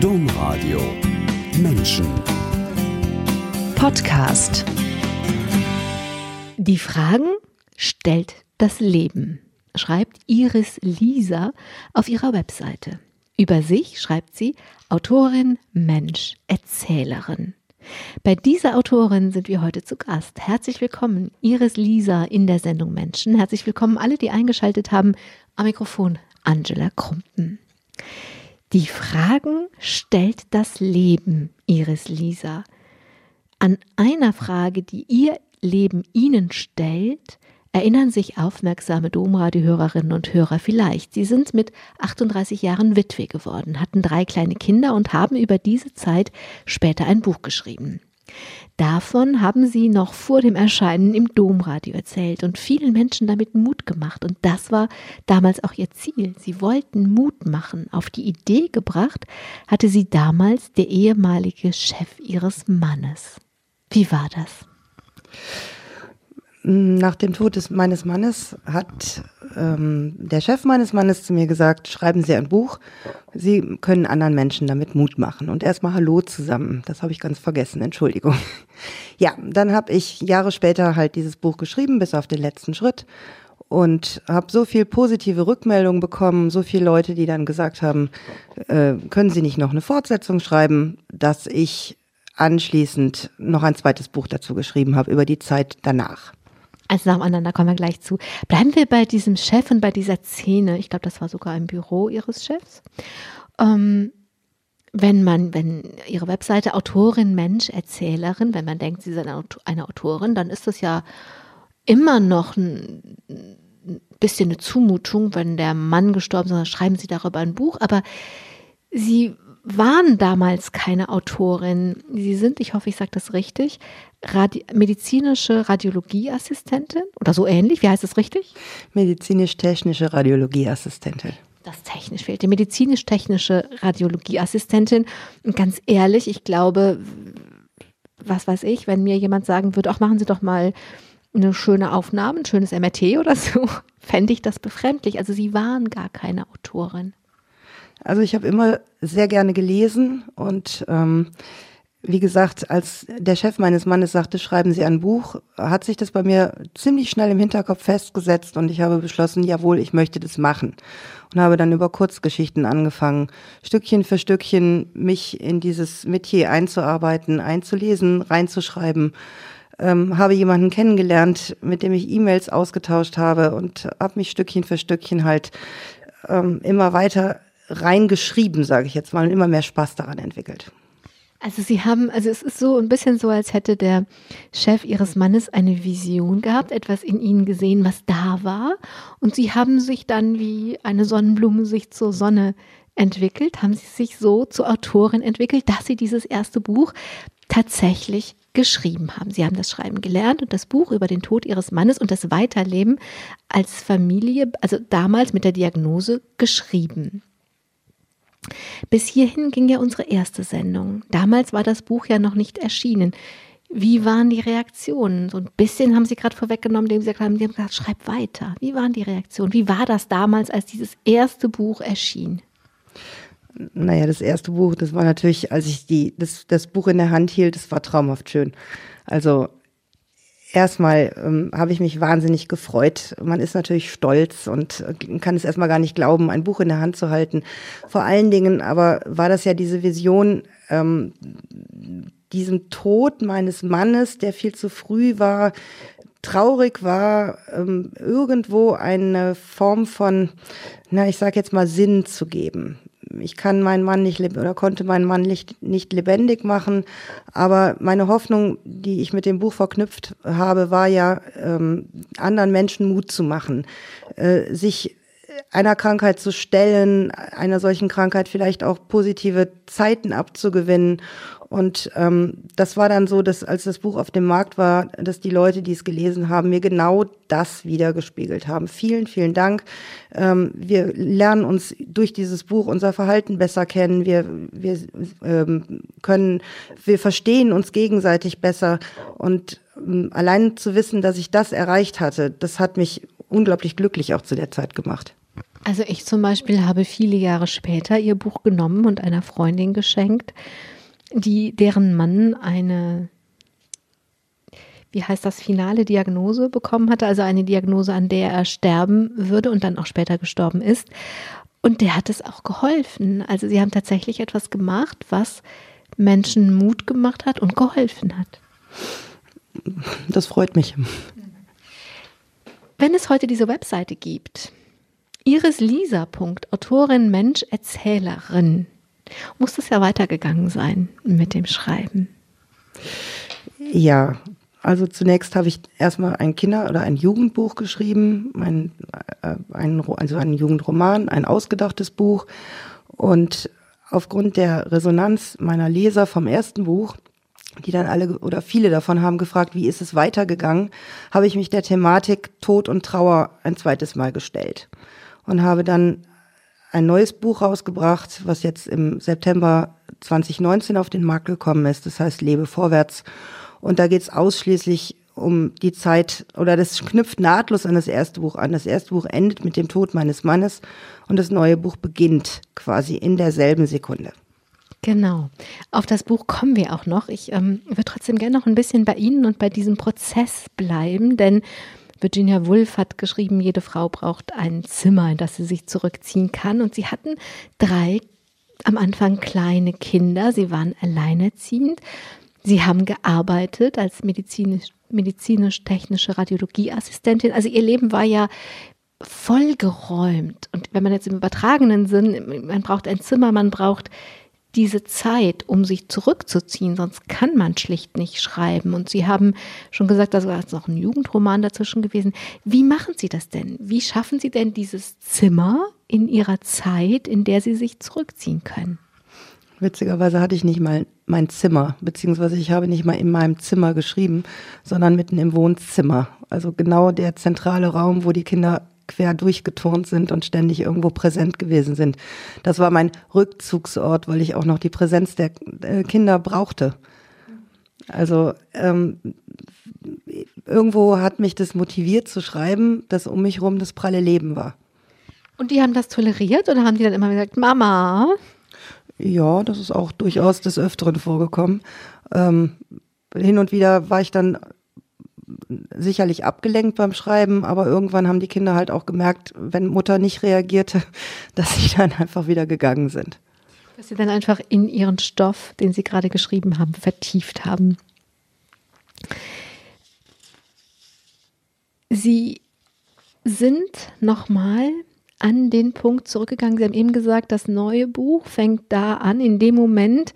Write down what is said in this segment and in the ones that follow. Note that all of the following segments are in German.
Domradio Menschen Podcast Die Fragen stellt das Leben, schreibt Iris Lisa auf ihrer Webseite. Über sich schreibt sie Autorin, Mensch, Erzählerin. Bei dieser Autorin sind wir heute zu Gast. Herzlich willkommen, Iris Lisa in der Sendung Menschen. Herzlich willkommen alle, die eingeschaltet haben. Am Mikrofon Angela Krumpen. Die Fragen stellt das Leben, Iris Lisa. An einer Frage, die ihr Leben Ihnen stellt, erinnern sich aufmerksame Domradio-Hörerinnen und Hörer vielleicht. Sie sind mit 38 Jahren Witwe geworden, hatten drei kleine Kinder und haben über diese Zeit später ein Buch geschrieben. Davon haben sie noch vor dem Erscheinen im Domradio erzählt und vielen Menschen damit Mut gemacht. Und das war damals auch ihr Ziel. Sie wollten Mut machen. Auf die Idee gebracht hatte sie damals der ehemalige Chef ihres Mannes. Wie war das? Nach dem Tod des, meines Mannes hat ähm, der Chef meines Mannes zu mir gesagt, schreiben Sie ein Buch, Sie können anderen Menschen damit Mut machen. Und erstmal Hallo zusammen, das habe ich ganz vergessen, Entschuldigung. Ja, dann habe ich Jahre später halt dieses Buch geschrieben, bis auf den letzten Schritt. Und habe so viel positive Rückmeldungen bekommen, so viele Leute, die dann gesagt haben, äh, können Sie nicht noch eine Fortsetzung schreiben, dass ich anschließend noch ein zweites Buch dazu geschrieben habe über die Zeit danach. Also nacheinander kommen wir gleich zu. Bleiben wir bei diesem Chef und bei dieser Szene. Ich glaube, das war sogar im Büro ihres Chefs. Ähm, wenn man, wenn ihre Webseite Autorin, Mensch, Erzählerin, wenn man denkt, sie ist eine, Autorin, dann ist das ja immer noch ein bisschen eine Zumutung, wenn der Mann gestorben ist, dann schreiben sie darüber ein Buch. Aber sie waren damals keine Autorin. Sie sind, ich hoffe, ich sage das richtig, Radi medizinische Radiologieassistentin oder so ähnlich. Wie heißt es richtig? Medizinisch-technische Radiologieassistentin. Das technisch fehlt. Die medizinisch-technische Radiologieassistentin. Und ganz ehrlich, ich glaube, was weiß ich, wenn mir jemand sagen würde, auch machen Sie doch mal eine schöne Aufnahme, ein schönes MRT oder so, fände ich das befremdlich. Also Sie waren gar keine Autorin. Also ich habe immer sehr gerne gelesen und ähm, wie gesagt, als der Chef meines Mannes sagte, schreiben Sie ein Buch, hat sich das bei mir ziemlich schnell im Hinterkopf festgesetzt und ich habe beschlossen, jawohl, ich möchte das machen. Und habe dann über Kurzgeschichten angefangen, Stückchen für Stückchen mich in dieses Metier einzuarbeiten, einzulesen, reinzuschreiben. Ähm, habe jemanden kennengelernt, mit dem ich E-Mails ausgetauscht habe und habe mich Stückchen für Stückchen halt ähm, immer weiter reingeschrieben, sage ich jetzt mal, und immer mehr Spaß daran entwickelt. Also Sie haben, also es ist so ein bisschen so, als hätte der Chef Ihres Mannes eine Vision gehabt, etwas in Ihnen gesehen, was da war. Und Sie haben sich dann wie eine Sonnenblume sich zur Sonne entwickelt, haben Sie sich so zur Autorin entwickelt, dass Sie dieses erste Buch tatsächlich geschrieben haben. Sie haben das Schreiben gelernt und das Buch über den Tod Ihres Mannes und das Weiterleben als Familie, also damals mit der Diagnose geschrieben. Bis hierhin ging ja unsere erste Sendung. Damals war das Buch ja noch nicht erschienen. Wie waren die Reaktionen? So ein bisschen haben Sie gerade vorweggenommen, indem Sie gesagt haben, Sie haben gesagt, schreib weiter. Wie waren die Reaktionen? Wie war das damals, als dieses erste Buch erschien? Naja, das erste Buch, das war natürlich, als ich die, das, das Buch in der Hand hielt, das war traumhaft schön. Also erstmal ähm, habe ich mich wahnsinnig gefreut. Man ist natürlich stolz und äh, kann es erstmal gar nicht glauben, ein Buch in der Hand zu halten. Vor allen Dingen aber war das ja diese Vision, ähm, diesem Tod meines Mannes, der viel zu früh war, traurig war, ähm, irgendwo eine Form von, na, ich sag jetzt mal Sinn zu geben ich kann meinen Mann nicht oder konnte meinen Mann nicht, nicht lebendig machen, aber meine Hoffnung, die ich mit dem Buch verknüpft habe, war ja, ähm, anderen Menschen Mut zu machen, äh, sich einer Krankheit zu stellen, einer solchen Krankheit vielleicht auch positive Zeiten abzugewinnen und ähm, das war dann so, dass als das Buch auf dem Markt war, dass die Leute, die es gelesen haben, mir genau das wieder gespiegelt haben. Vielen, vielen Dank. Ähm, wir lernen uns durch dieses Buch unser Verhalten besser kennen. Wir, wir ähm, können, wir verstehen uns gegenseitig besser. Und ähm, allein zu wissen, dass ich das erreicht hatte, das hat mich unglaublich glücklich auch zu der Zeit gemacht. Also ich zum Beispiel habe viele Jahre später ihr Buch genommen und einer Freundin geschenkt, die deren Mann eine wie heißt das, finale Diagnose bekommen hatte, also eine Diagnose, an der er sterben würde und dann auch später gestorben ist. Und der hat es auch geholfen. Also sie haben tatsächlich etwas gemacht, was Menschen Mut gemacht hat und geholfen hat. Das freut mich. Wenn es heute diese Webseite gibt, Iris Lisa. Autorin, Mensch, Erzählerin, muss das ja weitergegangen sein mit dem Schreiben. Ja, also zunächst habe ich erstmal ein Kinder- oder ein Jugendbuch geschrieben, ein, äh, ein, also einen Jugendroman, ein ausgedachtes Buch. Und aufgrund der Resonanz meiner Leser vom ersten Buch, die dann alle oder viele davon haben gefragt, wie ist es weitergegangen, habe ich mich der Thematik Tod und Trauer ein zweites Mal gestellt und habe dann ein neues Buch rausgebracht, was jetzt im September 2019 auf den Markt gekommen ist. Das heißt Lebe vorwärts. Und da geht es ausschließlich um die Zeit, oder das knüpft nahtlos an das erste Buch an. Das erste Buch endet mit dem Tod meines Mannes und das neue Buch beginnt quasi in derselben Sekunde. Genau. Auf das Buch kommen wir auch noch. Ich ähm, würde trotzdem gerne noch ein bisschen bei Ihnen und bei diesem Prozess bleiben, denn Virginia Woolf hat geschrieben, jede Frau braucht ein Zimmer, in das sie sich zurückziehen kann. Und sie hatten drei am Anfang kleine Kinder. Sie waren alleinerziehend. Sie haben gearbeitet als medizinisch, medizinisch-technische Radiologieassistentin. Also ihr Leben war ja vollgeräumt. Und wenn man jetzt im übertragenen Sinn, man braucht ein Zimmer, man braucht diese Zeit, um sich zurückzuziehen, sonst kann man schlicht nicht schreiben. Und Sie haben schon gesagt, da ist noch ein Jugendroman dazwischen gewesen. Wie machen Sie das denn? Wie schaffen Sie denn dieses Zimmer in Ihrer Zeit, in der Sie sich zurückziehen können? Witzigerweise hatte ich nicht mal mein Zimmer, beziehungsweise ich habe nicht mal in meinem Zimmer geschrieben, sondern mitten im Wohnzimmer. Also genau der zentrale Raum, wo die Kinder quer durchgeturnt sind und ständig irgendwo präsent gewesen sind. Das war mein Rückzugsort, weil ich auch noch die Präsenz der äh, Kinder brauchte. Also ähm, irgendwo hat mich das motiviert zu schreiben, dass um mich herum das pralle Leben war. Und die haben das toleriert oder haben die dann immer gesagt, Mama, ja, das ist auch durchaus des Öfteren vorgekommen. Ähm, hin und wieder war ich dann sicherlich abgelenkt beim Schreiben, aber irgendwann haben die Kinder halt auch gemerkt, wenn Mutter nicht reagierte, dass sie dann einfach wieder gegangen sind. Dass sie dann einfach in ihren Stoff, den sie gerade geschrieben haben, vertieft haben. Sie sind nochmal an den Punkt zurückgegangen. Sie haben eben gesagt, das neue Buch fängt da an, in dem Moment,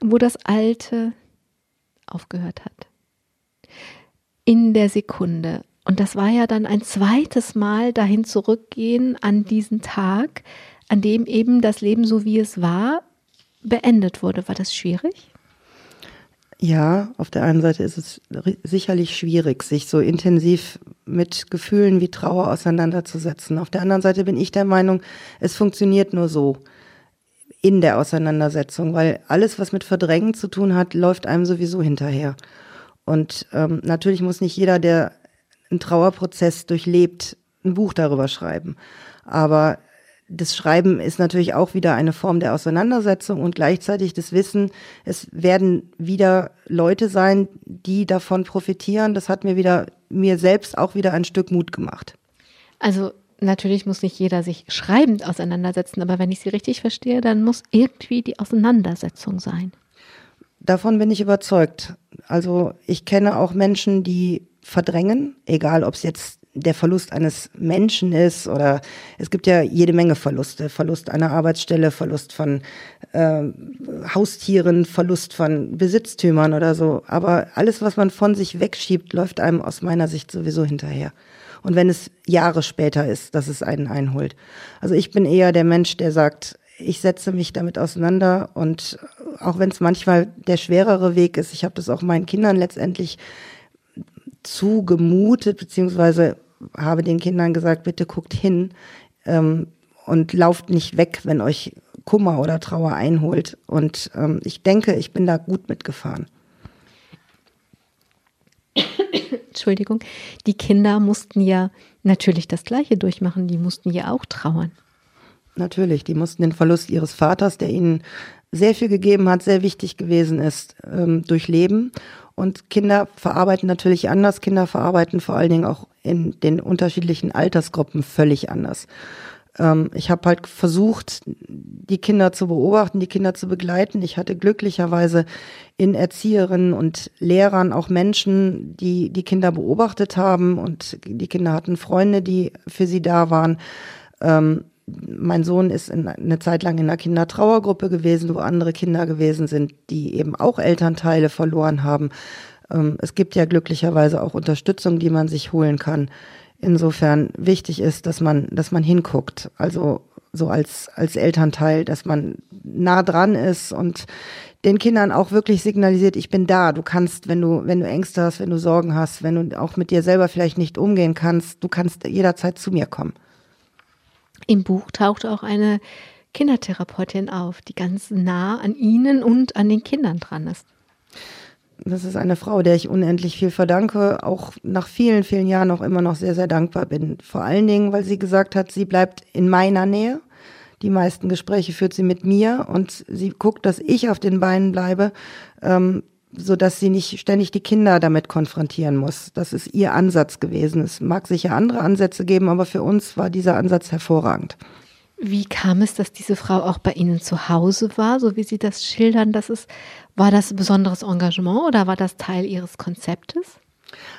wo das alte aufgehört hat. In der Sekunde. Und das war ja dann ein zweites Mal dahin zurückgehen an diesen Tag, an dem eben das Leben so wie es war, beendet wurde. War das schwierig? Ja, auf der einen Seite ist es sicherlich schwierig, sich so intensiv mit Gefühlen wie Trauer auseinanderzusetzen. Auf der anderen Seite bin ich der Meinung, es funktioniert nur so in der Auseinandersetzung, weil alles, was mit Verdrängen zu tun hat, läuft einem sowieso hinterher. Und ähm, natürlich muss nicht jeder, der einen Trauerprozess durchlebt, ein Buch darüber schreiben. Aber das Schreiben ist natürlich auch wieder eine Form der Auseinandersetzung und gleichzeitig das Wissen, es werden wieder Leute sein, die davon profitieren. Das hat mir wieder, mir selbst auch wieder ein Stück Mut gemacht. Also natürlich muss nicht jeder sich schreibend auseinandersetzen, aber wenn ich Sie richtig verstehe, dann muss irgendwie die Auseinandersetzung sein. Davon bin ich überzeugt. Also ich kenne auch Menschen, die verdrängen, egal ob es jetzt der Verlust eines Menschen ist oder es gibt ja jede Menge Verluste. Verlust einer Arbeitsstelle, Verlust von äh, Haustieren, Verlust von Besitztümern oder so. Aber alles, was man von sich wegschiebt, läuft einem aus meiner Sicht sowieso hinterher. Und wenn es Jahre später ist, dass es einen einholt. Also ich bin eher der Mensch, der sagt, ich setze mich damit auseinander und auch wenn es manchmal der schwerere Weg ist, ich habe das auch meinen Kindern letztendlich zugemutet, beziehungsweise habe den Kindern gesagt, bitte guckt hin ähm, und lauft nicht weg, wenn euch Kummer oder Trauer einholt. Und ähm, ich denke, ich bin da gut mitgefahren. Entschuldigung, die Kinder mussten ja natürlich das Gleiche durchmachen, die mussten ja auch trauern. Natürlich, die mussten den Verlust ihres Vaters, der ihnen sehr viel gegeben hat, sehr wichtig gewesen ist, ähm, durchleben. Und Kinder verarbeiten natürlich anders. Kinder verarbeiten vor allen Dingen auch in den unterschiedlichen Altersgruppen völlig anders. Ähm, ich habe halt versucht, die Kinder zu beobachten, die Kinder zu begleiten. Ich hatte glücklicherweise in Erzieherinnen und Lehrern auch Menschen, die die Kinder beobachtet haben und die Kinder hatten Freunde, die für sie da waren. Mein Sohn ist in, eine Zeit lang in einer Kindertrauergruppe gewesen, wo andere Kinder gewesen sind, die eben auch Elternteile verloren haben. Ähm, es gibt ja glücklicherweise auch Unterstützung, die man sich holen kann. Insofern wichtig ist, dass man, dass man hinguckt. Also so als, als Elternteil, dass man nah dran ist und den Kindern auch wirklich signalisiert, ich bin da. Du kannst, wenn du, wenn du Ängste hast, wenn du Sorgen hast, wenn du auch mit dir selber vielleicht nicht umgehen kannst, du kannst jederzeit zu mir kommen. Im Buch taucht auch eine Kindertherapeutin auf, die ganz nah an Ihnen und an den Kindern dran ist. Das ist eine Frau, der ich unendlich viel verdanke, auch nach vielen, vielen Jahren auch immer noch sehr, sehr dankbar bin. Vor allen Dingen, weil sie gesagt hat, sie bleibt in meiner Nähe. Die meisten Gespräche führt sie mit mir und sie guckt, dass ich auf den Beinen bleibe, ähm, so dass sie nicht ständig die Kinder damit konfrontieren muss. Das ist ihr Ansatz gewesen. Es mag sicher andere Ansätze geben, aber für uns war dieser Ansatz hervorragend. Wie kam es, dass diese Frau auch bei Ihnen zu Hause war, so wie Sie das schildern? Das ist, war das ein besonderes Engagement oder war das Teil Ihres Konzeptes?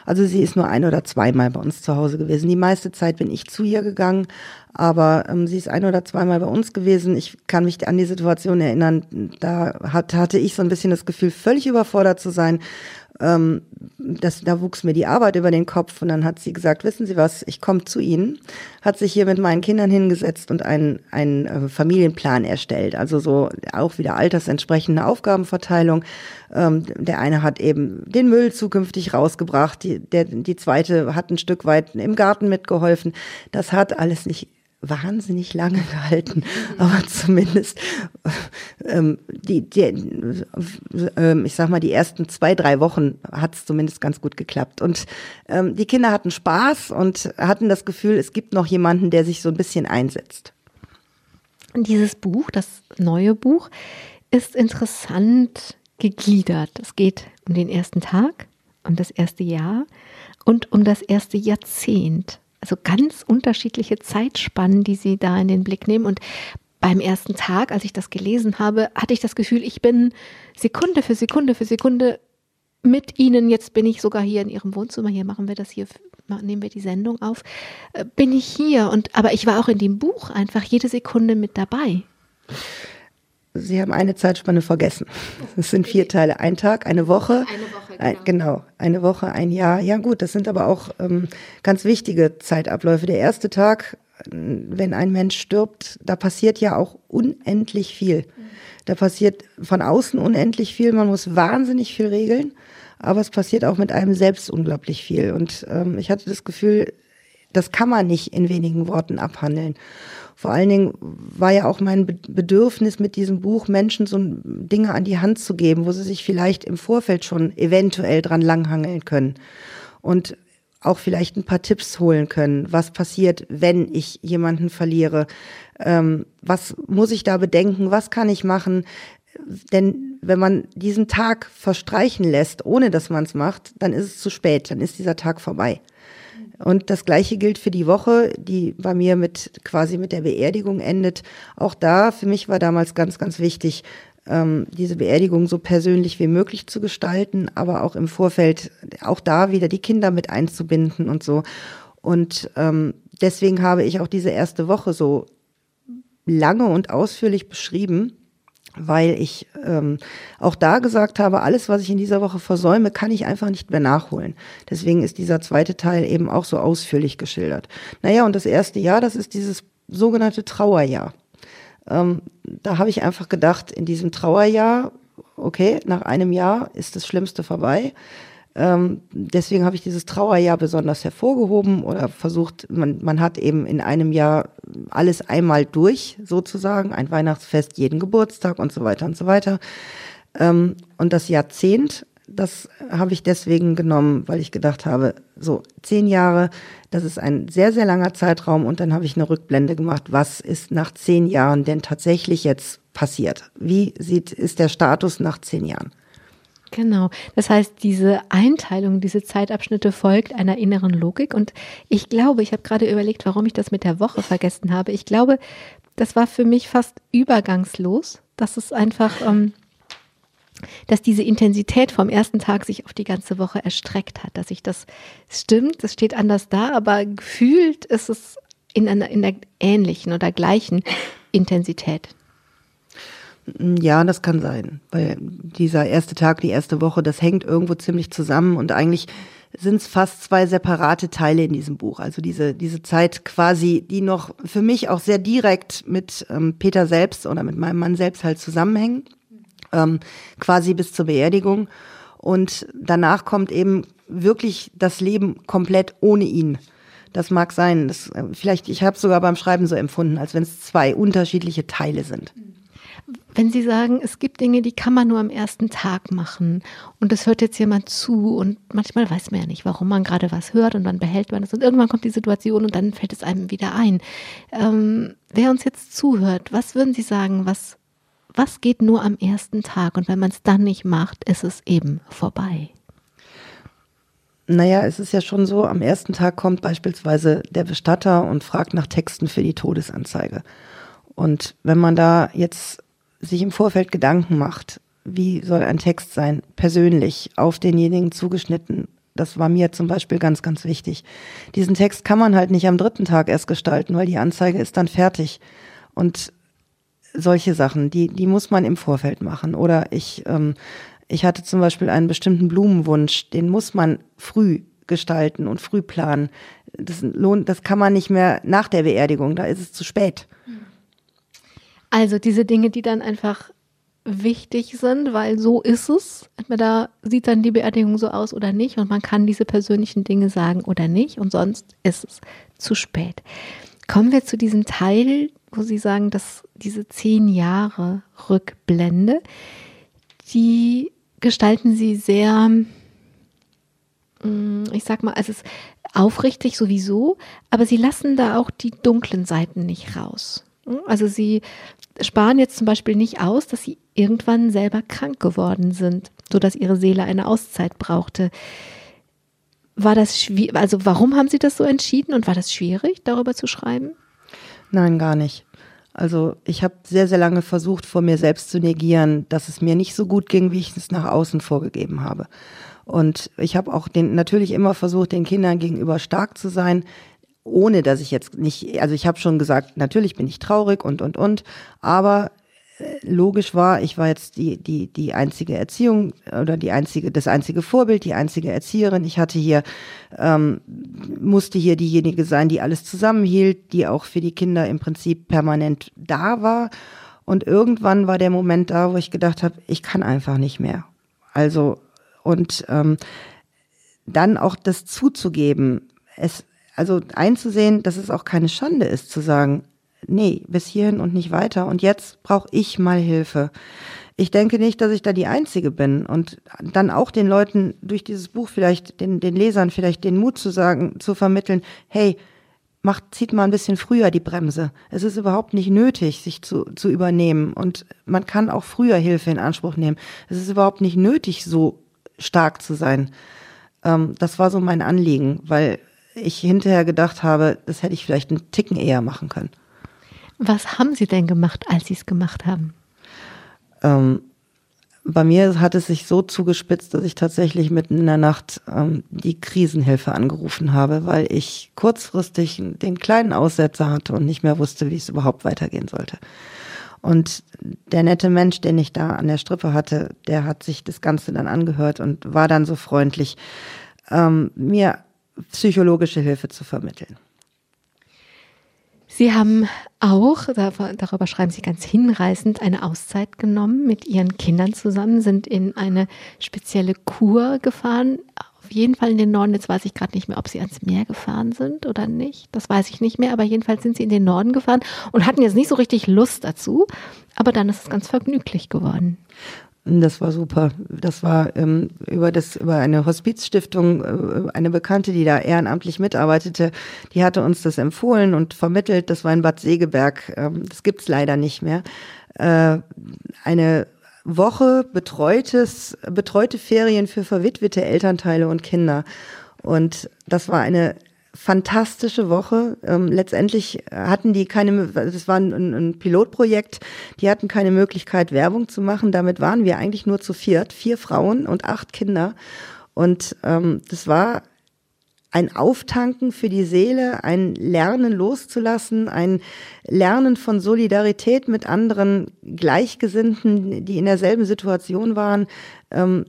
Also sie ist nur ein oder zweimal bei uns zu Hause gewesen. Die meiste Zeit bin ich zu ihr gegangen, aber ähm, sie ist ein oder zweimal bei uns gewesen. Ich kann mich an die Situation erinnern, da hat, hatte ich so ein bisschen das Gefühl, völlig überfordert zu sein ähm, das, da wuchs mir die Arbeit über den Kopf und dann hat sie gesagt, wissen Sie was, ich komme zu Ihnen, hat sich hier mit meinen Kindern hingesetzt und einen, einen äh, Familienplan erstellt, also so auch wieder altersentsprechende Aufgabenverteilung. Ähm, der eine hat eben den Müll zukünftig rausgebracht, die, der, die zweite hat ein Stück weit im Garten mitgeholfen. Das hat alles nicht wahnsinnig lange gehalten, aber zumindest ähm, die, die ähm, ich sag mal, die ersten zwei, drei Wochen hat es zumindest ganz gut geklappt. Und ähm, die Kinder hatten Spaß und hatten das Gefühl, es gibt noch jemanden, der sich so ein bisschen einsetzt. Dieses Buch, das neue Buch, ist interessant gegliedert. Es geht um den ersten Tag, um das erste Jahr und um das erste Jahrzehnt. Also ganz unterschiedliche Zeitspannen, die Sie da in den Blick nehmen. Und beim ersten Tag, als ich das gelesen habe, hatte ich das Gefühl, ich bin Sekunde für Sekunde für Sekunde mit Ihnen. Jetzt bin ich sogar hier in Ihrem Wohnzimmer. Hier machen wir das hier, nehmen wir die Sendung auf. Äh, bin ich hier und aber ich war auch in dem Buch einfach jede Sekunde mit dabei. Sie haben eine Zeitspanne vergessen. Es sind vier Teile. Ein Tag, eine Woche. Eine Woche, genau. Ein, genau. Eine Woche, ein Jahr. Ja gut, das sind aber auch ähm, ganz wichtige Zeitabläufe. Der erste Tag, wenn ein Mensch stirbt, da passiert ja auch unendlich viel. Da passiert von außen unendlich viel. Man muss wahnsinnig viel regeln. Aber es passiert auch mit einem selbst unglaublich viel. Und ähm, ich hatte das Gefühl, das kann man nicht in wenigen Worten abhandeln. Vor allen Dingen war ja auch mein Bedürfnis mit diesem Buch, Menschen so Dinge an die Hand zu geben, wo sie sich vielleicht im Vorfeld schon eventuell dran langhangeln können. Und auch vielleicht ein paar Tipps holen können. Was passiert, wenn ich jemanden verliere? Ähm, was muss ich da bedenken? Was kann ich machen? Denn wenn man diesen Tag verstreichen lässt, ohne dass man es macht, dann ist es zu spät, dann ist dieser Tag vorbei. Und das Gleiche gilt für die Woche, die bei mir mit quasi mit der Beerdigung endet. Auch da, für mich war damals ganz, ganz wichtig, ähm, diese Beerdigung so persönlich wie möglich zu gestalten, aber auch im Vorfeld auch da wieder die Kinder mit einzubinden und so. Und ähm, deswegen habe ich auch diese erste Woche so lange und ausführlich beschrieben, weil ich ähm, auch da gesagt habe, alles, was ich in dieser Woche versäume, kann ich einfach nicht mehr nachholen. Deswegen ist dieser zweite Teil eben auch so ausführlich geschildert. Naja, und das erste Jahr, das ist dieses sogenannte Trauerjahr. Ähm, da habe ich einfach gedacht, in diesem Trauerjahr, okay, nach einem Jahr ist das Schlimmste vorbei. Ähm, deswegen habe ich dieses Trauerjahr besonders hervorgehoben oder versucht, man, man hat eben in einem Jahr alles einmal durch, sozusagen, ein Weihnachtsfest, jeden Geburtstag und so weiter und so weiter. Ähm, und das Jahrzehnt das habe ich deswegen genommen, weil ich gedacht habe, so zehn Jahre, das ist ein sehr, sehr langer Zeitraum und dann habe ich eine Rückblende gemacht, was ist nach zehn Jahren denn tatsächlich jetzt passiert? Wie sieht, ist der Status nach zehn Jahren? Genau. Das heißt, diese Einteilung, diese Zeitabschnitte folgt einer inneren Logik. Und ich glaube, ich habe gerade überlegt, warum ich das mit der Woche vergessen habe. Ich glaube, das war für mich fast übergangslos. dass es einfach, ähm, dass diese Intensität vom ersten Tag sich auf die ganze Woche erstreckt hat. Dass ich das stimmt, das steht anders da, aber gefühlt ist es in einer, in der ähnlichen oder gleichen Intensität. Ja, das kann sein, weil dieser erste Tag, die erste Woche, das hängt irgendwo ziemlich zusammen und eigentlich sind es fast zwei separate Teile in diesem Buch. Also diese, diese Zeit quasi, die noch für mich auch sehr direkt mit ähm, Peter selbst oder mit meinem Mann selbst halt zusammenhängen, ähm, quasi bis zur Beerdigung. Und danach kommt eben wirklich das Leben komplett ohne ihn. Das mag sein. Das, äh, vielleicht, ich habe es sogar beim Schreiben so empfunden, als wenn es zwei unterschiedliche Teile sind. Wenn Sie sagen, es gibt Dinge, die kann man nur am ersten Tag machen und es hört jetzt jemand zu und manchmal weiß man ja nicht, warum man gerade was hört und dann behält man es und irgendwann kommt die Situation und dann fällt es einem wieder ein. Ähm, wer uns jetzt zuhört, was würden Sie sagen, was, was geht nur am ersten Tag und wenn man es dann nicht macht, ist es eben vorbei? Naja, es ist ja schon so, am ersten Tag kommt beispielsweise der Bestatter und fragt nach Texten für die Todesanzeige. Und wenn man da jetzt sich im Vorfeld Gedanken macht, wie soll ein Text sein, persönlich, auf denjenigen zugeschnitten. Das war mir zum Beispiel ganz, ganz wichtig. Diesen Text kann man halt nicht am dritten Tag erst gestalten, weil die Anzeige ist dann fertig. Und solche Sachen, die, die muss man im Vorfeld machen. Oder ich, ähm, ich hatte zum Beispiel einen bestimmten Blumenwunsch, den muss man früh gestalten und früh planen. Das lohnt, das kann man nicht mehr nach der Beerdigung, da ist es zu spät. Also diese Dinge, die dann einfach wichtig sind, weil so ist es. Entweder sieht dann die Beerdigung so aus oder nicht und man kann diese persönlichen Dinge sagen oder nicht und sonst ist es zu spät. Kommen wir zu diesem Teil, wo Sie sagen, dass diese zehn Jahre Rückblende, die gestalten Sie sehr, mm, ich sag mal, es ist aufrichtig sowieso, aber Sie lassen da auch die dunklen Seiten nicht raus. Also Sie sparen jetzt zum Beispiel nicht aus, dass sie irgendwann selber krank geworden sind, sodass ihre Seele eine Auszeit brauchte. War das schwierig? Also warum haben Sie das so entschieden und war das schwierig, darüber zu schreiben? Nein, gar nicht. Also ich habe sehr, sehr lange versucht, vor mir selbst zu negieren, dass es mir nicht so gut ging, wie ich es nach außen vorgegeben habe. Und ich habe auch den, natürlich immer versucht, den Kindern gegenüber stark zu sein, ohne dass ich jetzt nicht, also ich habe schon gesagt, natürlich bin ich traurig und und und, aber äh, logisch war, ich war jetzt die die die einzige Erziehung oder die einzige das einzige Vorbild, die einzige Erzieherin. Ich hatte hier ähm, musste hier diejenige sein, die alles zusammenhielt, die auch für die Kinder im Prinzip permanent da war. Und irgendwann war der Moment da, wo ich gedacht habe, ich kann einfach nicht mehr. Also und ähm, dann auch das zuzugeben. Es also einzusehen, dass es auch keine Schande ist, zu sagen, nee, bis hierhin und nicht weiter. Und jetzt brauche ich mal Hilfe. Ich denke nicht, dass ich da die Einzige bin. Und dann auch den Leuten durch dieses Buch vielleicht, den, den Lesern vielleicht den Mut zu sagen, zu vermitteln, hey, macht, zieht mal ein bisschen früher die Bremse. Es ist überhaupt nicht nötig, sich zu, zu übernehmen. Und man kann auch früher Hilfe in Anspruch nehmen. Es ist überhaupt nicht nötig, so stark zu sein. Ähm, das war so mein Anliegen, weil ich hinterher gedacht habe, das hätte ich vielleicht einen Ticken eher machen können. Was haben Sie denn gemacht, als Sie es gemacht haben? Ähm, bei mir hat es sich so zugespitzt, dass ich tatsächlich mitten in der Nacht ähm, die Krisenhilfe angerufen habe, weil ich kurzfristig den kleinen Aussetzer hatte und nicht mehr wusste, wie es überhaupt weitergehen sollte. Und der nette Mensch, den ich da an der Strippe hatte, der hat sich das Ganze dann angehört und war dann so freundlich, ähm, mir psychologische Hilfe zu vermitteln. Sie haben auch, darüber schreiben Sie ganz hinreißend, eine Auszeit genommen mit Ihren Kindern zusammen, sind in eine spezielle Kur gefahren. Auf jeden Fall in den Norden. Jetzt weiß ich gerade nicht mehr, ob Sie ans Meer gefahren sind oder nicht. Das weiß ich nicht mehr. Aber jedenfalls sind Sie in den Norden gefahren und hatten jetzt nicht so richtig Lust dazu. Aber dann ist es ganz vergnüglich geworden. Das war super. Das war ähm, über das über eine Hospizstiftung äh, eine Bekannte, die da ehrenamtlich mitarbeitete, die hatte uns das empfohlen und vermittelt. Das war in Bad Segeberg. Ähm, das gibt's leider nicht mehr. Äh, eine Woche betreutes betreute Ferien für verwitwete Elternteile und Kinder. Und das war eine fantastische Woche. Ähm, letztendlich hatten die keine, das war ein, ein, Pilotprojekt, die hatten keine Möglichkeit, Werbung zu machen. Damit waren wir eigentlich nur zu viert, vier Frauen und acht Kinder. Und ähm, das war ein Auftanken für die Seele, ein Lernen loszulassen, ein Lernen von Solidarität mit anderen Gleichgesinnten, die in derselben Situation waren, ähm,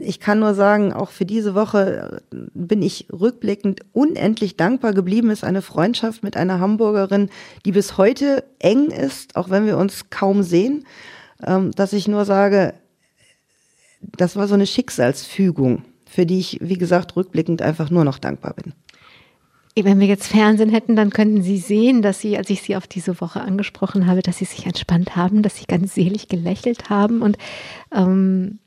ich kann nur sagen, auch für diese Woche bin ich rückblickend unendlich dankbar geblieben. Es ist eine Freundschaft mit einer Hamburgerin, die bis heute eng ist, auch wenn wir uns kaum sehen, ähm, dass ich nur sage, das war so eine Schicksalsfügung, für die ich, wie gesagt, rückblickend einfach nur noch dankbar bin. Wenn wir jetzt Fernsehen hätten, dann könnten Sie sehen, dass Sie, als ich Sie auf diese Woche angesprochen habe, dass Sie sich entspannt haben, dass Sie ganz selig gelächelt haben und ähm,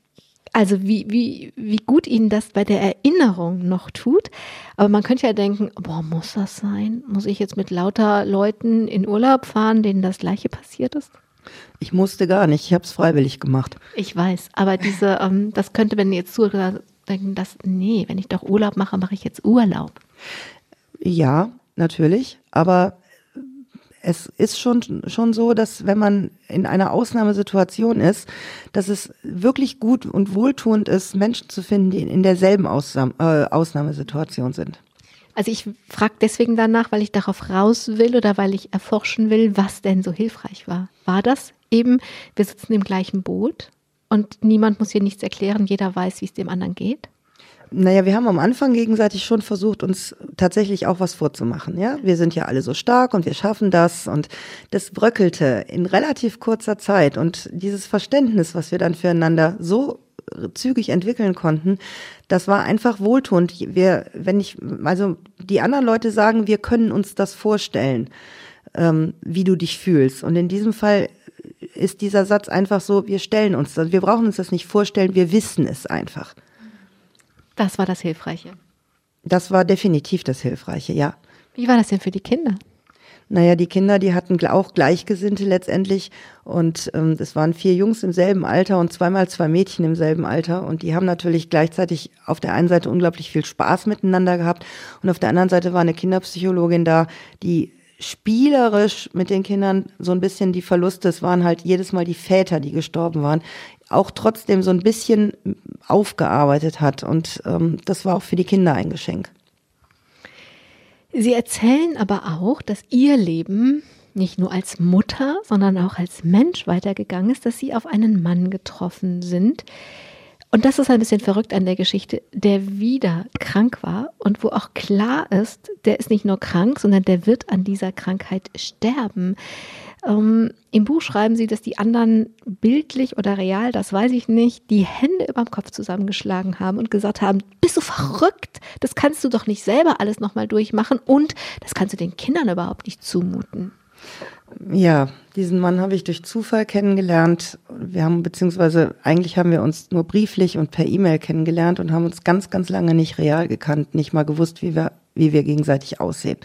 also wie, wie, wie gut ihnen das bei der Erinnerung noch tut. Aber man könnte ja denken, boah, muss das sein? Muss ich jetzt mit lauter Leuten in Urlaub fahren, denen das gleiche passiert ist? Ich musste gar nicht, ich habe es freiwillig gemacht. Ich weiß, aber diese, ähm, das könnte, wenn jetzt zuhören, denken, dass, nee, wenn ich doch Urlaub mache, mache ich jetzt Urlaub. Ja, natürlich, aber es ist schon, schon so, dass wenn man in einer Ausnahmesituation ist, dass es wirklich gut und wohltuend ist, Menschen zu finden, die in derselben äh, Ausnahmesituation sind. Also ich frage deswegen danach, weil ich darauf raus will oder weil ich erforschen will, was denn so hilfreich war. War das eben, wir sitzen im gleichen Boot und niemand muss hier nichts erklären, jeder weiß, wie es dem anderen geht? Naja, wir haben am Anfang gegenseitig schon versucht, uns tatsächlich auch was vorzumachen. Ja, wir sind ja alle so stark und wir schaffen das und das bröckelte in relativ kurzer Zeit und dieses Verständnis, was wir dann füreinander so zügig entwickeln konnten, das war einfach wohltuend. Wir, wenn ich, also die anderen Leute sagen, wir können uns das vorstellen, ähm, wie du dich fühlst. Und in diesem Fall ist dieser Satz einfach so, wir stellen uns wir brauchen uns das nicht vorstellen, wir wissen es einfach. Das war das Hilfreiche. Das war definitiv das Hilfreiche, ja. Wie war das denn für die Kinder? Naja, die Kinder, die hatten auch Gleichgesinnte letztendlich. Und ähm, es waren vier Jungs im selben Alter und zweimal zwei Mädchen im selben Alter. Und die haben natürlich gleichzeitig auf der einen Seite unglaublich viel Spaß miteinander gehabt. Und auf der anderen Seite war eine Kinderpsychologin da, die spielerisch mit den Kindern so ein bisschen die Verluste, es waren halt jedes Mal die Väter, die gestorben waren, auch trotzdem so ein bisschen aufgearbeitet hat. Und ähm, das war auch für die Kinder ein Geschenk. Sie erzählen aber auch, dass Ihr Leben nicht nur als Mutter, sondern auch als Mensch weitergegangen ist, dass Sie auf einen Mann getroffen sind. Und das ist ein bisschen verrückt an der Geschichte, der wieder krank war und wo auch klar ist, der ist nicht nur krank, sondern der wird an dieser Krankheit sterben. Ähm, Im Buch schreiben sie, dass die anderen bildlich oder real, das weiß ich nicht, die Hände über dem Kopf zusammengeschlagen haben und gesagt haben, bist du verrückt? Das kannst du doch nicht selber alles nochmal durchmachen und das kannst du den Kindern überhaupt nicht zumuten. Ja, diesen Mann habe ich durch Zufall kennengelernt. Wir haben, beziehungsweise eigentlich haben wir uns nur brieflich und per E-Mail kennengelernt und haben uns ganz, ganz lange nicht real gekannt, nicht mal gewusst, wie wir, wie wir gegenseitig aussehen.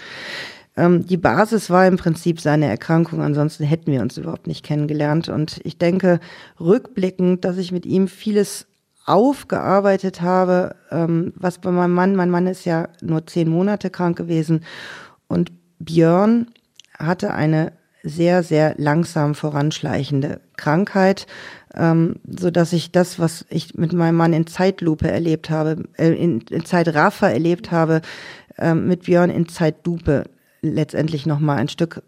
Ähm, die Basis war im Prinzip seine Erkrankung, ansonsten hätten wir uns überhaupt nicht kennengelernt. Und ich denke rückblickend, dass ich mit ihm vieles aufgearbeitet habe, ähm, was bei meinem Mann, mein Mann ist ja nur zehn Monate krank gewesen und Björn hatte eine sehr, sehr langsam voranschleichende Krankheit, ähm, so dass ich das, was ich mit meinem Mann in Zeitlupe erlebt habe, äh, in, in Zeitraffer erlebt habe, äh, mit Björn in Zeitlupe letztendlich noch mal ein Stück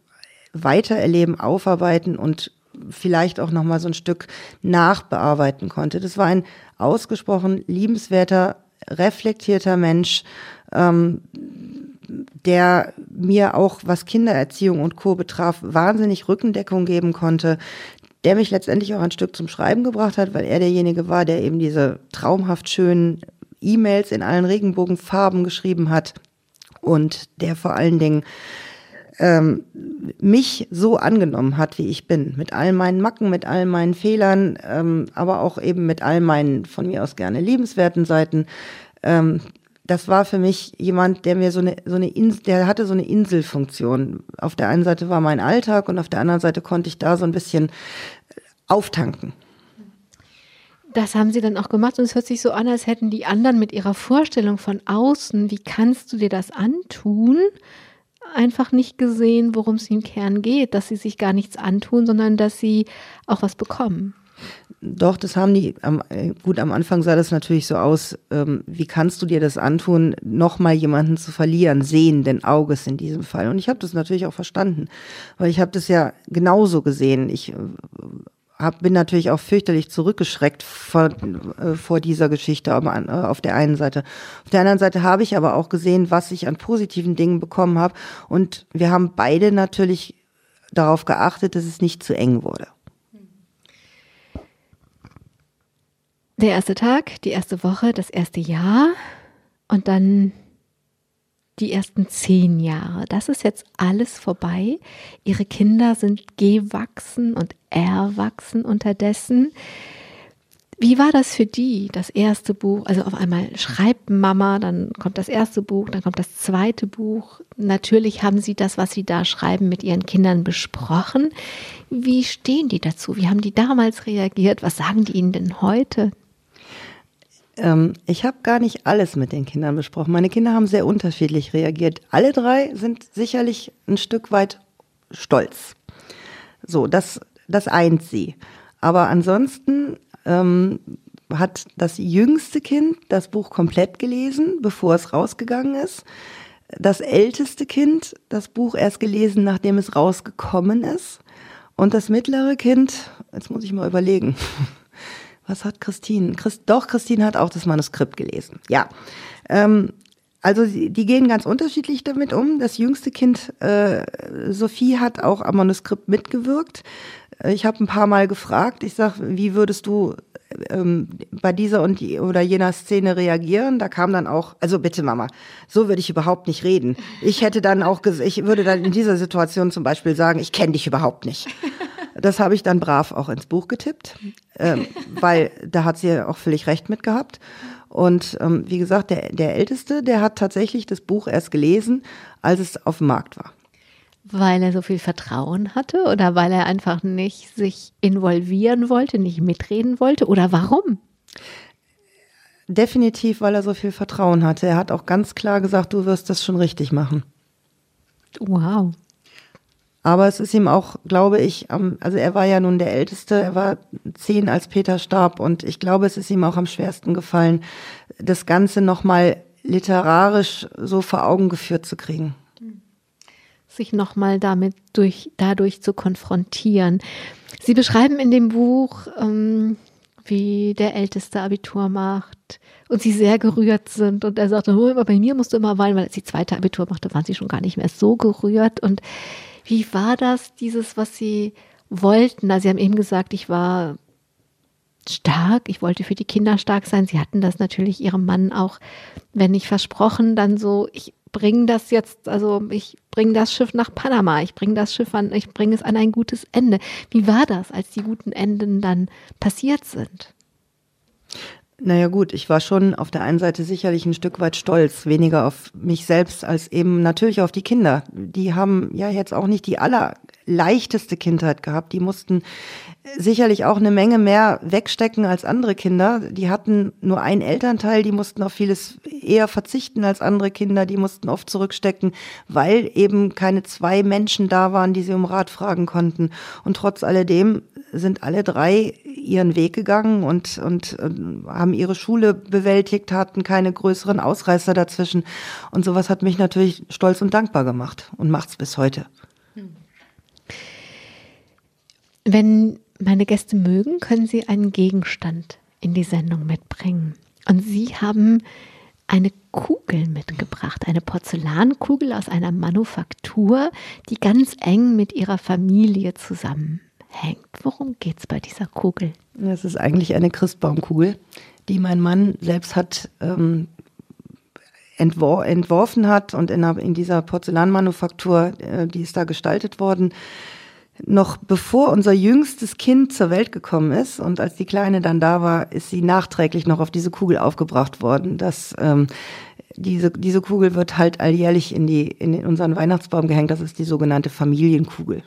weiter erleben, aufarbeiten und vielleicht auch noch mal so ein Stück nachbearbeiten konnte. Das war ein ausgesprochen liebenswerter, reflektierter Mensch, ähm, der mir auch, was Kindererziehung und Co. betraf, wahnsinnig Rückendeckung geben konnte, der mich letztendlich auch ein Stück zum Schreiben gebracht hat, weil er derjenige war, der eben diese traumhaft schönen E-Mails in allen Regenbogenfarben geschrieben hat, und der vor allen Dingen ähm, mich so angenommen hat, wie ich bin, mit all meinen Macken, mit all meinen Fehlern, ähm, aber auch eben mit all meinen von mir aus gerne liebenswerten Seiten. Ähm, das war für mich jemand, der mir so eine, so eine Insel, der hatte so eine Inselfunktion. Auf der einen Seite war mein Alltag und auf der anderen Seite konnte ich da so ein bisschen auftanken. Das haben sie dann auch gemacht und es hört sich so an, als hätten die anderen mit ihrer Vorstellung von außen, wie kannst du dir das antun, einfach nicht gesehen, worum es im Kern geht, dass sie sich gar nichts antun, sondern dass sie auch was bekommen. Doch, das haben die, am, gut, am Anfang sah das natürlich so aus, ähm, wie kannst du dir das antun, nochmal jemanden zu verlieren, sehenden Auges in diesem Fall. Und ich habe das natürlich auch verstanden, weil ich habe das ja genauso gesehen. Ich äh, hab, bin natürlich auch fürchterlich zurückgeschreckt vor, äh, vor dieser Geschichte auf, äh, auf der einen Seite. Auf der anderen Seite habe ich aber auch gesehen, was ich an positiven Dingen bekommen habe. Und wir haben beide natürlich darauf geachtet, dass es nicht zu eng wurde. Der erste Tag, die erste Woche, das erste Jahr und dann die ersten zehn Jahre. Das ist jetzt alles vorbei. Ihre Kinder sind gewachsen und erwachsen unterdessen. Wie war das für die, das erste Buch? Also auf einmal schreibt Mama, dann kommt das erste Buch, dann kommt das zweite Buch. Natürlich haben sie das, was sie da schreiben, mit ihren Kindern besprochen. Wie stehen die dazu? Wie haben die damals reagiert? Was sagen die ihnen denn heute? Ähm, ich habe gar nicht alles mit den Kindern besprochen. Meine Kinder haben sehr unterschiedlich reagiert. Alle drei sind sicherlich ein Stück weit stolz. So, das, das eint sie. Aber ansonsten ähm, hat das jüngste Kind das Buch komplett gelesen, bevor es rausgegangen ist. Das älteste Kind das Buch erst gelesen, nachdem es rausgekommen ist. Und das mittlere Kind, jetzt muss ich mal überlegen, was hat Christine? Christ, doch, Christine hat auch das Manuskript gelesen. Ja. Ähm, also die gehen ganz unterschiedlich damit um. Das jüngste Kind, äh, Sophie, hat auch am Manuskript mitgewirkt. Ich habe ein paar Mal gefragt. Ich sag, wie würdest du ähm, bei dieser und oder jener Szene reagieren? Da kam dann auch, also bitte Mama, so würde ich überhaupt nicht reden. Ich hätte dann auch, ich würde dann in dieser Situation zum Beispiel sagen, ich kenne dich überhaupt nicht. Das habe ich dann brav auch ins Buch getippt, ähm, weil da hat sie auch völlig recht mit gehabt. Und ähm, wie gesagt, der, der Älteste, der hat tatsächlich das Buch erst gelesen, als es auf dem Markt war. Weil er so viel Vertrauen hatte oder weil er einfach nicht sich involvieren wollte, nicht mitreden wollte oder warum? Definitiv, weil er so viel Vertrauen hatte. Er hat auch ganz klar gesagt, du wirst das schon richtig machen. Wow. Aber es ist ihm auch, glaube ich, also er war ja nun der Älteste, er war zehn, als Peter starb und ich glaube, es ist ihm auch am schwersten gefallen, das Ganze nochmal literarisch so vor Augen geführt zu kriegen. Sich nochmal damit durch, dadurch zu konfrontieren. Sie beschreiben in dem Buch, ähm, wie der Älteste Abitur macht und sie sehr gerührt sind. Und er sagte, oh, bei mir musst du immer weinen, weil als sie zweite Abitur machte, waren sie schon gar nicht mehr so gerührt. Und wie war das, dieses, was Sie wollten? Also Sie haben eben gesagt, ich war stark, ich wollte für die Kinder stark sein. Sie hatten das natürlich Ihrem Mann auch, wenn nicht versprochen, dann so, ich bringe das jetzt, also ich bringe das Schiff nach Panama, ich bringe das Schiff an, ich bringe es an ein gutes Ende. Wie war das, als die guten Enden dann passiert sind? Naja gut, ich war schon auf der einen Seite sicherlich ein Stück weit stolz, weniger auf mich selbst als eben natürlich auf die Kinder. Die haben ja jetzt auch nicht die allerleichteste Kindheit gehabt. Die mussten sicherlich auch eine Menge mehr wegstecken als andere Kinder. Die hatten nur einen Elternteil, die mussten auf vieles eher verzichten als andere Kinder. Die mussten oft zurückstecken, weil eben keine zwei Menschen da waren, die sie um Rat fragen konnten. Und trotz alledem sind alle drei ihren Weg gegangen und, und, und haben ihre Schule bewältigt, hatten keine größeren Ausreißer dazwischen. Und sowas hat mich natürlich stolz und dankbar gemacht und macht's bis heute. Wenn meine Gäste mögen, können sie einen Gegenstand in die Sendung mitbringen. Und Sie haben eine Kugel mitgebracht, eine Porzellankugel aus einer Manufaktur, die ganz eng mit ihrer Familie zusammen hängt. Worum geht es bei dieser Kugel? Es ist eigentlich eine Christbaumkugel, die mein Mann selbst hat ähm, entwor entworfen hat und in, in dieser Porzellanmanufaktur, äh, die ist da gestaltet worden, noch bevor unser jüngstes Kind zur Welt gekommen ist und als die Kleine dann da war, ist sie nachträglich noch auf diese Kugel aufgebracht worden. Das, ähm, diese, diese Kugel wird halt alljährlich in, die, in unseren Weihnachtsbaum gehängt. Das ist die sogenannte Familienkugel.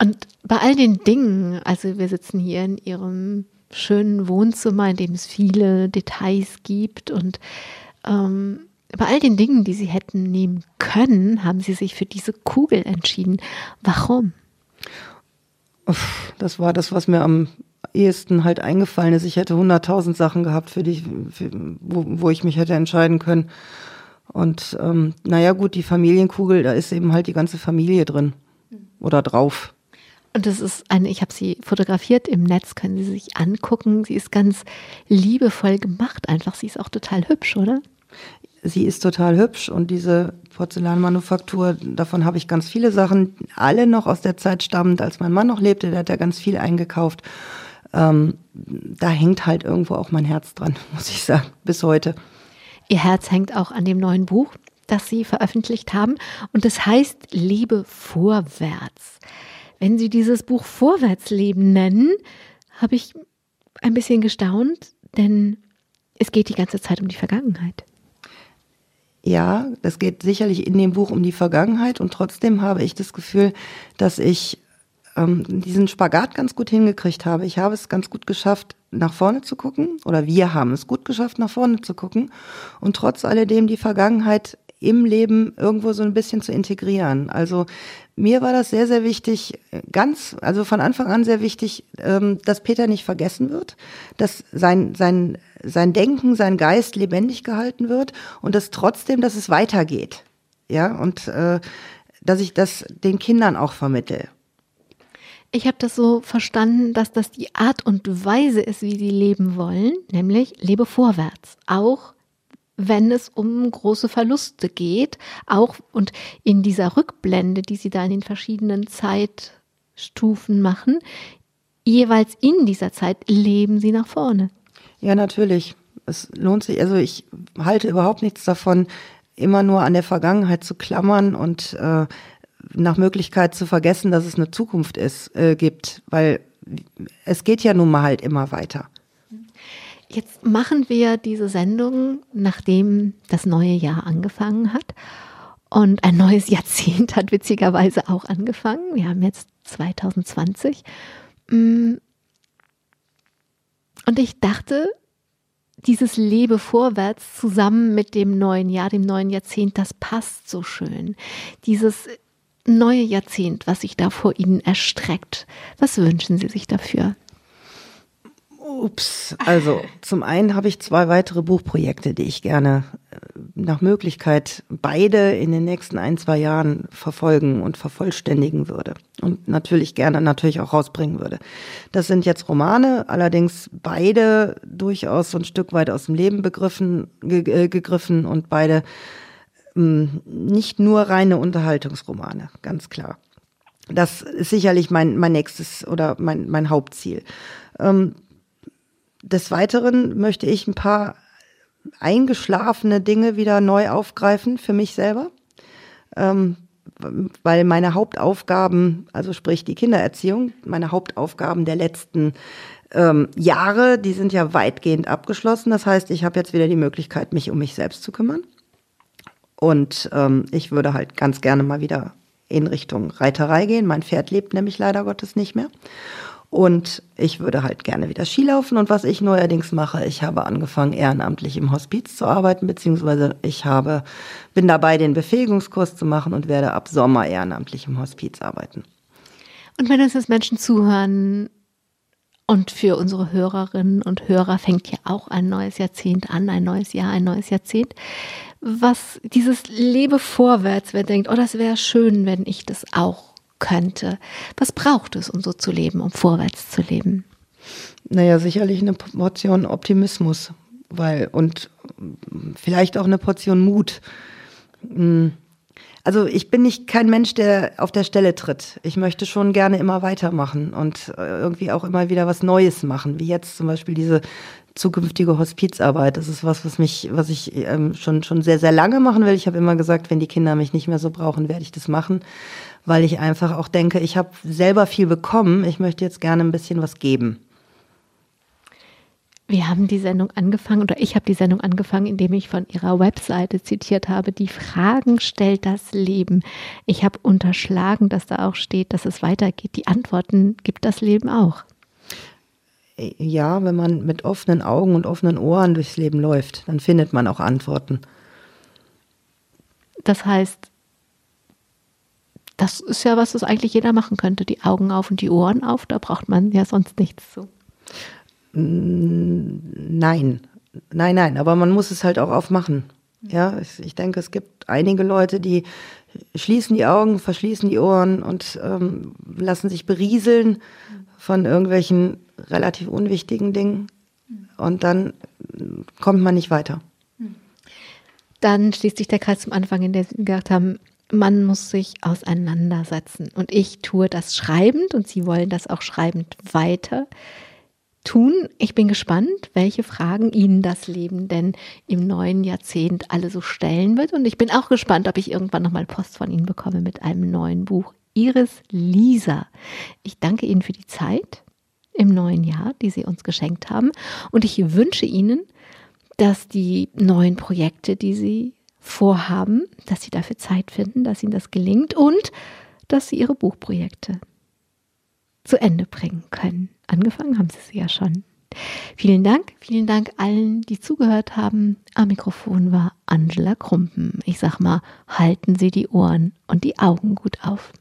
Und bei all den Dingen, also wir sitzen hier in Ihrem schönen Wohnzimmer, in dem es viele Details gibt und ähm, bei all den Dingen, die Sie hätten nehmen können, haben Sie sich für diese Kugel entschieden. Warum? Das war das, was mir am ehesten halt eingefallen ist. Ich hätte hunderttausend Sachen gehabt, für die, für, wo, wo ich mich hätte entscheiden können. Und ähm, naja gut, die Familienkugel, da ist eben halt die ganze Familie drin oder drauf. Und das ist eine, ich habe sie fotografiert im Netz, können Sie sich angucken. Sie ist ganz liebevoll gemacht einfach. Sie ist auch total hübsch, oder? sie ist total hübsch und diese Porzellanmanufaktur, davon habe ich ganz viele Sachen, alle noch aus der Zeit stammend, als mein Mann noch lebte, der hat ja ganz viel eingekauft. Ähm, da hängt halt irgendwo auch mein Herz dran, muss ich sagen, bis heute. Ihr Herz hängt auch an dem neuen Buch, das Sie veröffentlicht haben und das heißt Liebe vorwärts. Wenn Sie dieses Buch Vorwärtsleben nennen, habe ich ein bisschen gestaunt, denn es geht die ganze Zeit um die Vergangenheit. Ja, es geht sicherlich in dem Buch um die Vergangenheit und trotzdem habe ich das Gefühl, dass ich ähm, diesen Spagat ganz gut hingekriegt habe. Ich habe es ganz gut geschafft, nach vorne zu gucken oder wir haben es gut geschafft, nach vorne zu gucken und trotz alledem die Vergangenheit im Leben irgendwo so ein bisschen zu integrieren. Also mir war das sehr, sehr wichtig, ganz, also von Anfang an sehr wichtig, ähm, dass Peter nicht vergessen wird, dass sein, sein sein Denken, sein Geist lebendig gehalten wird und dass trotzdem, dass es weitergeht. Ja, und äh, dass ich das den Kindern auch vermittle. Ich habe das so verstanden, dass das die Art und Weise ist, wie sie leben wollen, nämlich lebe vorwärts, auch wenn es um große Verluste geht, auch und in dieser Rückblende, die sie da in den verschiedenen Zeitstufen machen, jeweils in dieser Zeit leben sie nach vorne. Ja, natürlich. Es lohnt sich, also ich halte überhaupt nichts davon, immer nur an der Vergangenheit zu klammern und äh, nach Möglichkeit zu vergessen, dass es eine Zukunft ist, äh, gibt, weil es geht ja nun mal halt immer weiter. Jetzt machen wir diese Sendung, nachdem das neue Jahr angefangen hat. Und ein neues Jahrzehnt hat witzigerweise auch angefangen. Wir haben jetzt 2020. Und ich dachte, dieses Lebe vorwärts zusammen mit dem neuen Jahr, dem neuen Jahrzehnt, das passt so schön. Dieses neue Jahrzehnt, was sich da vor Ihnen erstreckt. Was wünschen Sie sich dafür? Ups, also zum einen habe ich zwei weitere Buchprojekte, die ich gerne äh, nach Möglichkeit beide in den nächsten ein, zwei Jahren verfolgen und vervollständigen würde. Und natürlich gerne natürlich auch rausbringen würde. Das sind jetzt Romane, allerdings beide durchaus so ein Stück weit aus dem Leben begriffen, ge äh, gegriffen und beide mh, hm, nicht nur reine Unterhaltungsromane, ganz klar. Das ist sicherlich mein, mein nächstes oder mein, mein Hauptziel. Ähm, des Weiteren möchte ich ein paar eingeschlafene Dinge wieder neu aufgreifen für mich selber. Ähm, weil meine Hauptaufgaben, also sprich die Kindererziehung, meine Hauptaufgaben der letzten ähm, Jahre, die sind ja weitgehend abgeschlossen. Das heißt, ich habe jetzt wieder die Möglichkeit, mich um mich selbst zu kümmern. Und ähm, ich würde halt ganz gerne mal wieder in Richtung Reiterei gehen. Mein Pferd lebt nämlich leider Gottes nicht mehr. Und ich würde halt gerne wieder Skilaufen. Und was ich neuerdings mache, ich habe angefangen, ehrenamtlich im Hospiz zu arbeiten, beziehungsweise ich habe, bin dabei, den Befähigungskurs zu machen und werde ab Sommer ehrenamtlich im Hospiz arbeiten. Und wenn uns jetzt Menschen zuhören, und für unsere Hörerinnen und Hörer fängt ja auch ein neues Jahrzehnt an, ein neues Jahr, ein neues Jahrzehnt. Was dieses Lebe vorwärts, wer denkt, oh, das wäre schön, wenn ich das auch könnte. Was braucht es, um so zu leben, um vorwärts zu leben? Naja, sicherlich eine Portion Optimismus, weil und vielleicht auch eine Portion Mut. Hm. also ich bin nicht kein Mensch, der auf der Stelle tritt. Ich möchte schon gerne immer weitermachen und äh, irgendwie auch immer wieder was Neues machen, wie jetzt zum Beispiel diese zukünftige Hospizarbeit. Das ist was, was mich, was ich ähm, schon schon sehr sehr lange machen will. Ich habe immer gesagt, wenn die Kinder mich nicht mehr so brauchen, werde ich das machen, weil ich einfach auch denke, ich habe selber viel bekommen. Ich möchte jetzt gerne ein bisschen was geben. Wir haben die Sendung angefangen oder ich habe die Sendung angefangen, indem ich von ihrer Webseite zitiert habe, die Fragen stellt das Leben. Ich habe unterschlagen, dass da auch steht, dass es weitergeht. Die Antworten gibt das Leben auch. Ja, wenn man mit offenen Augen und offenen Ohren durchs Leben läuft, dann findet man auch Antworten. Das heißt, das ist ja was, was eigentlich jeder machen könnte. Die Augen auf und die Ohren auf, da braucht man ja sonst nichts zu. Nein, nein, nein, aber man muss es halt auch aufmachen. Ja, ich denke, es gibt einige Leute, die schließen die Augen, verschließen die Ohren und ähm, lassen sich berieseln von irgendwelchen relativ unwichtigen Dingen und dann kommt man nicht weiter. Dann schließt sich der Kreis zum Anfang, in dem Sie gesagt haben, man muss sich auseinandersetzen. Und ich tue das schreibend und Sie wollen das auch schreibend weiter tun. Ich bin gespannt, welche Fragen Ihnen das Leben denn im neuen Jahrzehnt alle so stellen wird. Und ich bin auch gespannt, ob ich irgendwann nochmal Post von Ihnen bekomme mit einem neuen Buch. Iris Lisa. Ich danke Ihnen für die Zeit im neuen Jahr, die Sie uns geschenkt haben. Und ich wünsche Ihnen, dass die neuen Projekte, die Sie vorhaben, dass Sie dafür Zeit finden, dass Ihnen das gelingt und dass Sie Ihre Buchprojekte zu Ende bringen können. Angefangen haben Sie es ja schon. Vielen Dank, vielen Dank allen, die zugehört haben. Am Mikrofon war Angela Krumpen. Ich sag mal, halten Sie die Ohren und die Augen gut auf.